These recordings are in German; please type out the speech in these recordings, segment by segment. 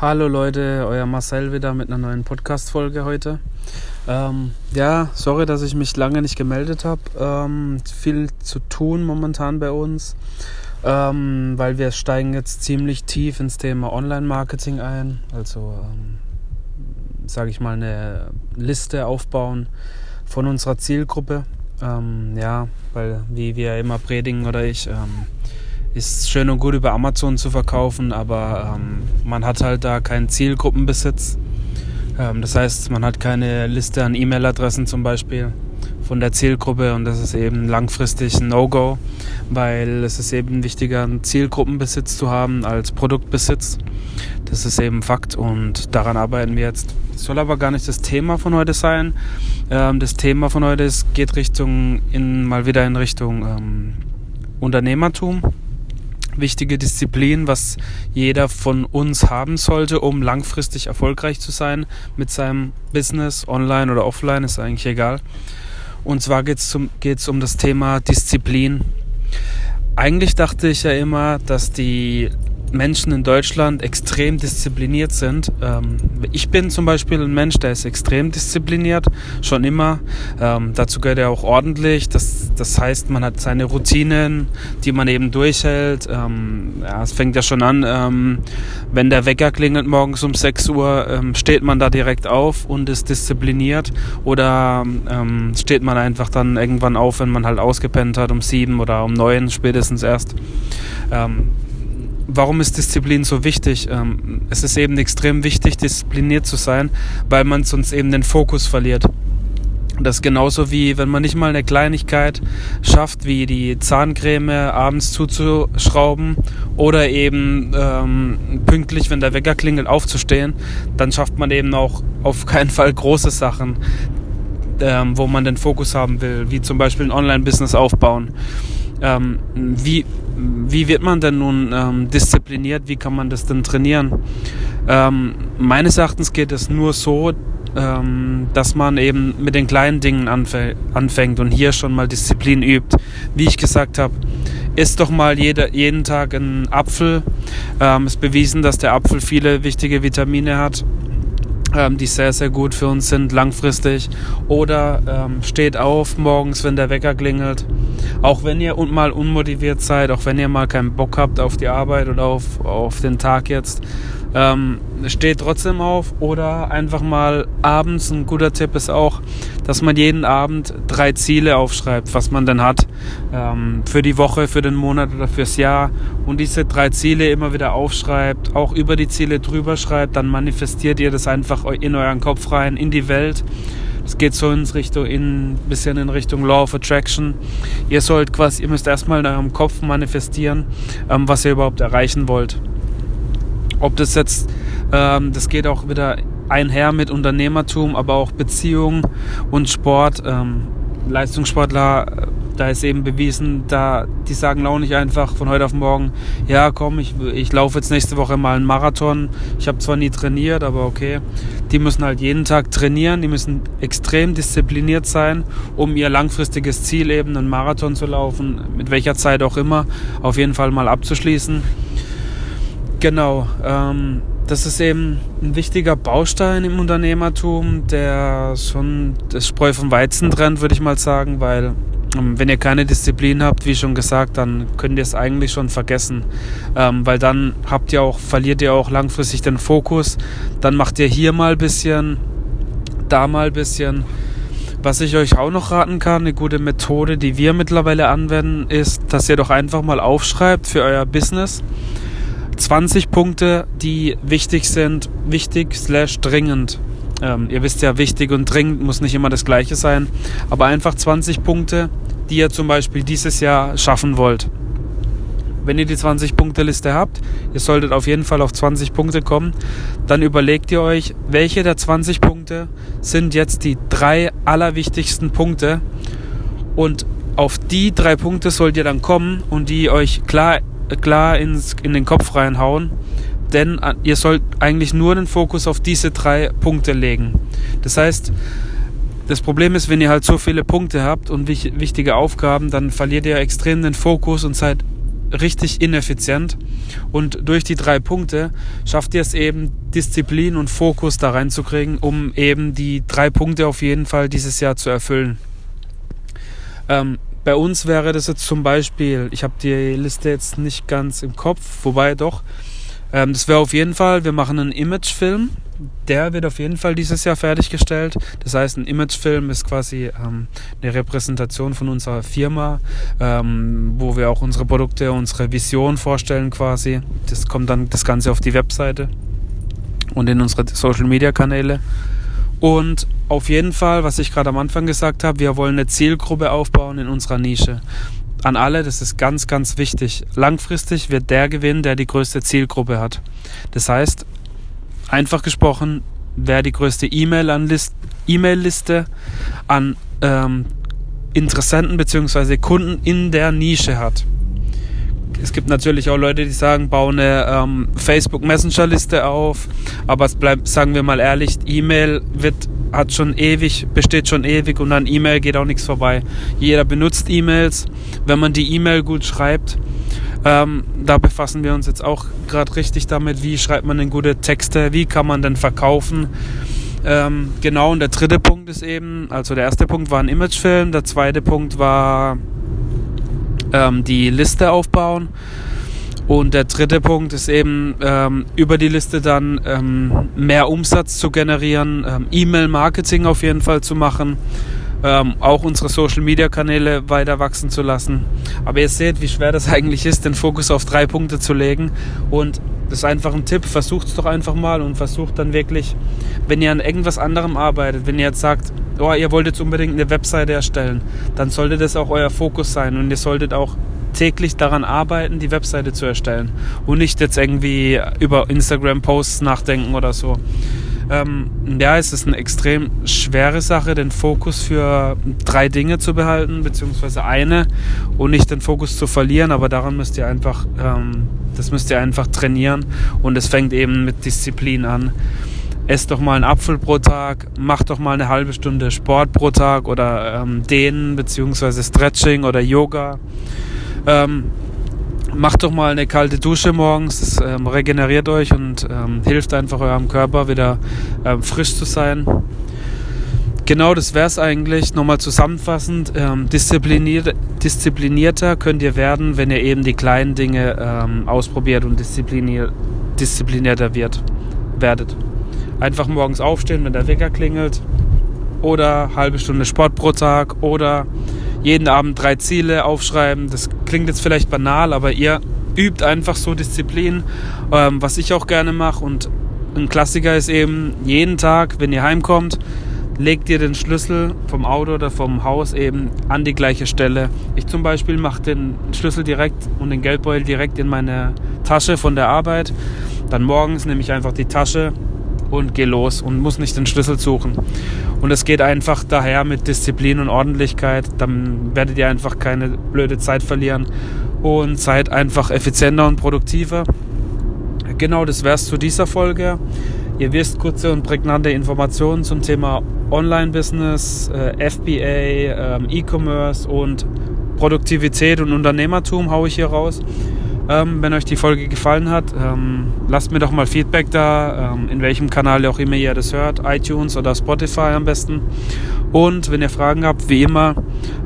Hallo Leute, euer Marcel wieder mit einer neuen Podcast-Folge heute. Ähm, ja, sorry, dass ich mich lange nicht gemeldet habe. Ähm, viel zu tun momentan bei uns, ähm, weil wir steigen jetzt ziemlich tief ins Thema Online-Marketing ein. Also, ähm, sage ich mal, eine Liste aufbauen von unserer Zielgruppe. Ähm, ja, weil wie wir immer predigen oder ich ähm, ist schön und gut über Amazon zu verkaufen, aber ähm, man hat halt da keinen Zielgruppenbesitz. Ähm, das heißt, man hat keine Liste an E-Mail-Adressen zum Beispiel von der Zielgruppe und das ist eben langfristig ein No-Go, weil es ist eben wichtiger, einen Zielgruppenbesitz zu haben als Produktbesitz. Das ist eben Fakt und daran arbeiten wir jetzt. Das soll aber gar nicht das Thema von heute sein. Ähm, das Thema von heute ist, geht Richtung in, mal wieder in Richtung ähm, Unternehmertum wichtige Disziplin, was jeder von uns haben sollte, um langfristig erfolgreich zu sein mit seinem Business, online oder offline, ist eigentlich egal. Und zwar geht es um das Thema Disziplin. Eigentlich dachte ich ja immer, dass die Menschen in Deutschland extrem diszipliniert sind. Ähm, ich bin zum Beispiel ein Mensch, der ist extrem diszipliniert, schon immer. Ähm, dazu gehört er auch ordentlich. Das, das heißt, man hat seine Routinen, die man eben durchhält. Ähm, ja, es fängt ja schon an, ähm, wenn der Wecker klingelt morgens um 6 Uhr, ähm, steht man da direkt auf und ist diszipliniert. Oder ähm, steht man einfach dann irgendwann auf, wenn man halt ausgepennt hat um 7 oder um 9 spätestens erst warum ist Disziplin so wichtig? Ähm, es ist eben extrem wichtig, diszipliniert zu sein, weil man sonst eben den Fokus verliert. Das ist genauso wie wenn man nicht mal eine Kleinigkeit schafft, wie die Zahncreme abends zuzuschrauben oder eben ähm, pünktlich, wenn der Wecker klingelt, aufzustehen, dann schafft man eben auch auf keinen Fall große Sachen, ähm, wo man den Fokus haben will, wie zum Beispiel ein Online-Business aufbauen. Ähm, wie, wie wird man denn nun ähm, diszipliniert? Wie kann man das denn trainieren? Ähm, meines Erachtens geht es nur so, ähm, dass man eben mit den kleinen Dingen anfängt und hier schon mal Disziplin übt. Wie ich gesagt habe, isst doch mal jeder, jeden Tag einen Apfel. Ähm, es ist bewiesen, dass der Apfel viele wichtige Vitamine hat ähm, die sehr, sehr gut für uns sind langfristig. Oder ähm, steht auf morgens, wenn der Wecker klingelt. Auch wenn ihr mal unmotiviert seid, auch wenn ihr mal keinen Bock habt auf die Arbeit oder auf, auf den Tag jetzt, ähm, steht trotzdem auf oder einfach mal abends. Ein guter Tipp ist auch, dass man jeden Abend drei Ziele aufschreibt, was man dann hat ähm, für die Woche, für den Monat oder fürs Jahr und diese drei Ziele immer wieder aufschreibt, auch über die Ziele drüber schreibt, dann manifestiert ihr das einfach in euren Kopf rein, in die Welt. Es geht so ins Richtung, in, bisschen in Richtung Law of Attraction. Ihr sollt quasi, ihr müsst erstmal in eurem Kopf manifestieren, ähm, was ihr überhaupt erreichen wollt. Ob das jetzt, ähm, das geht auch wieder einher mit Unternehmertum, aber auch Beziehung und Sport. Ähm, Leistungssportler, äh, da ist eben bewiesen, da die sagen auch nicht einfach von heute auf morgen, ja komm, ich, ich laufe jetzt nächste Woche mal einen Marathon. Ich habe zwar nie trainiert, aber okay. Die müssen halt jeden Tag trainieren, die müssen extrem diszipliniert sein, um ihr langfristiges Ziel eben einen Marathon zu laufen, mit welcher Zeit auch immer, auf jeden Fall mal abzuschließen. Genau. Ähm, das ist eben ein wichtiger Baustein im Unternehmertum, der schon das Spreu vom Weizen trennt, würde ich mal sagen, weil wenn ihr keine Disziplin habt, wie schon gesagt, dann könnt ihr es eigentlich schon vergessen, ähm, weil dann habt ihr auch, verliert ihr auch langfristig den Fokus. Dann macht ihr hier mal ein bisschen, da mal ein bisschen. Was ich euch auch noch raten kann, eine gute Methode, die wir mittlerweile anwenden, ist, dass ihr doch einfach mal aufschreibt für euer Business 20 Punkte, die wichtig sind, wichtig slash dringend. Ähm, ihr wisst ja, wichtig und dringend muss nicht immer das gleiche sein, aber einfach 20 Punkte, die ihr zum Beispiel dieses Jahr schaffen wollt. Wenn ihr die 20-Punkte-Liste habt, ihr solltet auf jeden Fall auf 20 Punkte kommen, dann überlegt ihr euch, welche der 20 Punkte sind jetzt die drei allerwichtigsten Punkte und auf die drei Punkte sollt ihr dann kommen und die euch klar klar ins, in den Kopf reinhauen, denn äh, ihr sollt eigentlich nur den Fokus auf diese drei Punkte legen. Das heißt, das Problem ist, wenn ihr halt so viele Punkte habt und wichtige Aufgaben, dann verliert ihr extrem den Fokus und seid richtig ineffizient. Und durch die drei Punkte schafft ihr es eben, Disziplin und Fokus da reinzukriegen, um eben die drei Punkte auf jeden Fall dieses Jahr zu erfüllen. Ähm, bei uns wäre das jetzt zum Beispiel, ich habe die Liste jetzt nicht ganz im Kopf, wobei doch, ähm, das wäre auf jeden Fall, wir machen einen Imagefilm. Der wird auf jeden Fall dieses Jahr fertiggestellt. Das heißt, ein Imagefilm ist quasi ähm, eine Repräsentation von unserer Firma, ähm, wo wir auch unsere Produkte, unsere Vision vorstellen quasi. Das kommt dann das Ganze auf die Webseite und in unsere Social Media Kanäle. Und auf jeden Fall, was ich gerade am Anfang gesagt habe, wir wollen eine Zielgruppe aufbauen in unserer Nische an alle, das ist ganz, ganz wichtig. Langfristig wird der gewinnen, der die größte Zielgruppe hat. Das heißt, einfach gesprochen, wer die größte E-Mail-Liste an ähm, Interessenten bzw. Kunden in der Nische hat. Es gibt natürlich auch Leute, die sagen, bau eine ähm, Facebook Messenger Liste auf, aber es bleibt, sagen wir mal ehrlich, E-Mail wird hat schon ewig, besteht schon ewig und an E-Mail geht auch nichts vorbei. Jeder benutzt E-Mails. Wenn man die E-Mail gut schreibt, ähm, da befassen wir uns jetzt auch gerade richtig damit, wie schreibt man denn gute Texte, wie kann man denn verkaufen. Ähm, genau, und der dritte Punkt ist eben, also der erste Punkt war ein Imagefilm, der zweite Punkt war ähm, die Liste aufbauen. Und der dritte Punkt ist eben, ähm, über die Liste dann ähm, mehr Umsatz zu generieren, ähm, E-Mail-Marketing auf jeden Fall zu machen, ähm, auch unsere Social-Media-Kanäle weiter wachsen zu lassen. Aber ihr seht, wie schwer das eigentlich ist, den Fokus auf drei Punkte zu legen. Und das ist einfach ein Tipp, versucht es doch einfach mal und versucht dann wirklich, wenn ihr an irgendwas anderem arbeitet, wenn ihr jetzt sagt, oh, ihr wollt jetzt unbedingt eine Webseite erstellen, dann sollte das auch euer Fokus sein und ihr solltet auch täglich daran arbeiten, die Webseite zu erstellen und nicht jetzt irgendwie über Instagram-Posts nachdenken oder so. Ähm, ja, es ist eine extrem schwere Sache, den Fokus für drei Dinge zu behalten, beziehungsweise eine und nicht den Fokus zu verlieren, aber daran müsst ihr einfach, ähm, das müsst ihr einfach trainieren und es fängt eben mit Disziplin an. Esst doch mal einen Apfel pro Tag, macht doch mal eine halbe Stunde Sport pro Tag oder ähm, Dehnen beziehungsweise Stretching oder Yoga. Ähm, macht doch mal eine kalte Dusche morgens, das ähm, regeneriert euch und ähm, hilft einfach eurem Körper wieder ähm, frisch zu sein. Genau, das wäre es eigentlich. Nochmal zusammenfassend, ähm, diszipliniert, disziplinierter könnt ihr werden, wenn ihr eben die kleinen Dinge ähm, ausprobiert und disziplinier, disziplinierter wird, werdet. Einfach morgens aufstehen, wenn der Wecker klingelt oder halbe Stunde Sport pro Tag oder jeden Abend drei Ziele aufschreiben. Das klingt jetzt vielleicht banal, aber ihr übt einfach so Disziplin, ähm, was ich auch gerne mache. Und ein Klassiker ist eben, jeden Tag, wenn ihr heimkommt, legt ihr den Schlüssel vom Auto oder vom Haus eben an die gleiche Stelle. Ich zum Beispiel mache den Schlüssel direkt und den Geldbeutel direkt in meine Tasche von der Arbeit. Dann morgens nehme ich einfach die Tasche und gehe los und muss nicht den Schlüssel suchen. Und es geht einfach daher mit Disziplin und Ordentlichkeit. Dann werdet ihr einfach keine blöde Zeit verlieren und seid einfach effizienter und produktiver. Genau, das wäre es zu dieser Folge. Ihr wisst kurze und prägnante Informationen zum Thema Online-Business, äh, FBA, ähm, E-Commerce und Produktivität und Unternehmertum haue ich hier raus. Ähm, wenn euch die Folge gefallen hat, ähm, lasst mir doch mal Feedback da, ähm, in welchem Kanal auch immer ihr das hört, iTunes oder Spotify am besten. Und wenn ihr Fragen habt, wie immer,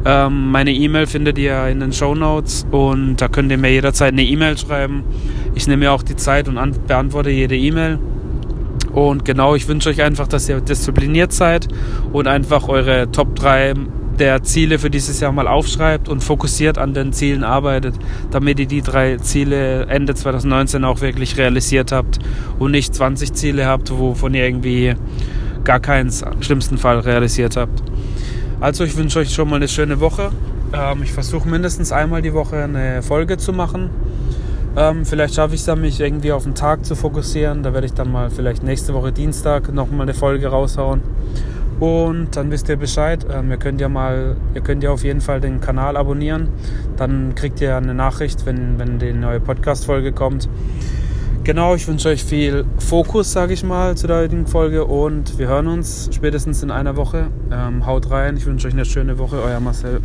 ähm, meine E-Mail findet ihr in den Show Notes und da könnt ihr mir jederzeit eine E-Mail schreiben. Ich nehme mir auch die Zeit und beantworte jede E-Mail. Und genau, ich wünsche euch einfach, dass ihr diszipliniert seid und einfach eure Top 3 der Ziele für dieses Jahr mal aufschreibt und fokussiert an den Zielen arbeitet, damit ihr die drei Ziele Ende 2019 auch wirklich realisiert habt und nicht 20 Ziele habt, wovon ihr irgendwie gar keins im schlimmsten Fall realisiert habt. Also ich wünsche euch schon mal eine schöne Woche. Ähm, ich versuche mindestens einmal die Woche eine Folge zu machen. Ähm, vielleicht schaffe ich es dann, mich irgendwie auf den Tag zu fokussieren. Da werde ich dann mal vielleicht nächste Woche Dienstag nochmal eine Folge raushauen. Und dann wisst ihr Bescheid. Ähm, ihr könnt ja mal, ihr könnt ja auf jeden Fall den Kanal abonnieren. Dann kriegt ihr eine Nachricht, wenn, wenn die neue Podcast-Folge kommt. Genau, ich wünsche euch viel Fokus, sage ich mal, zu der heutigen Folge und wir hören uns spätestens in einer Woche. Ähm, haut rein, ich wünsche euch eine schöne Woche, euer Marcel.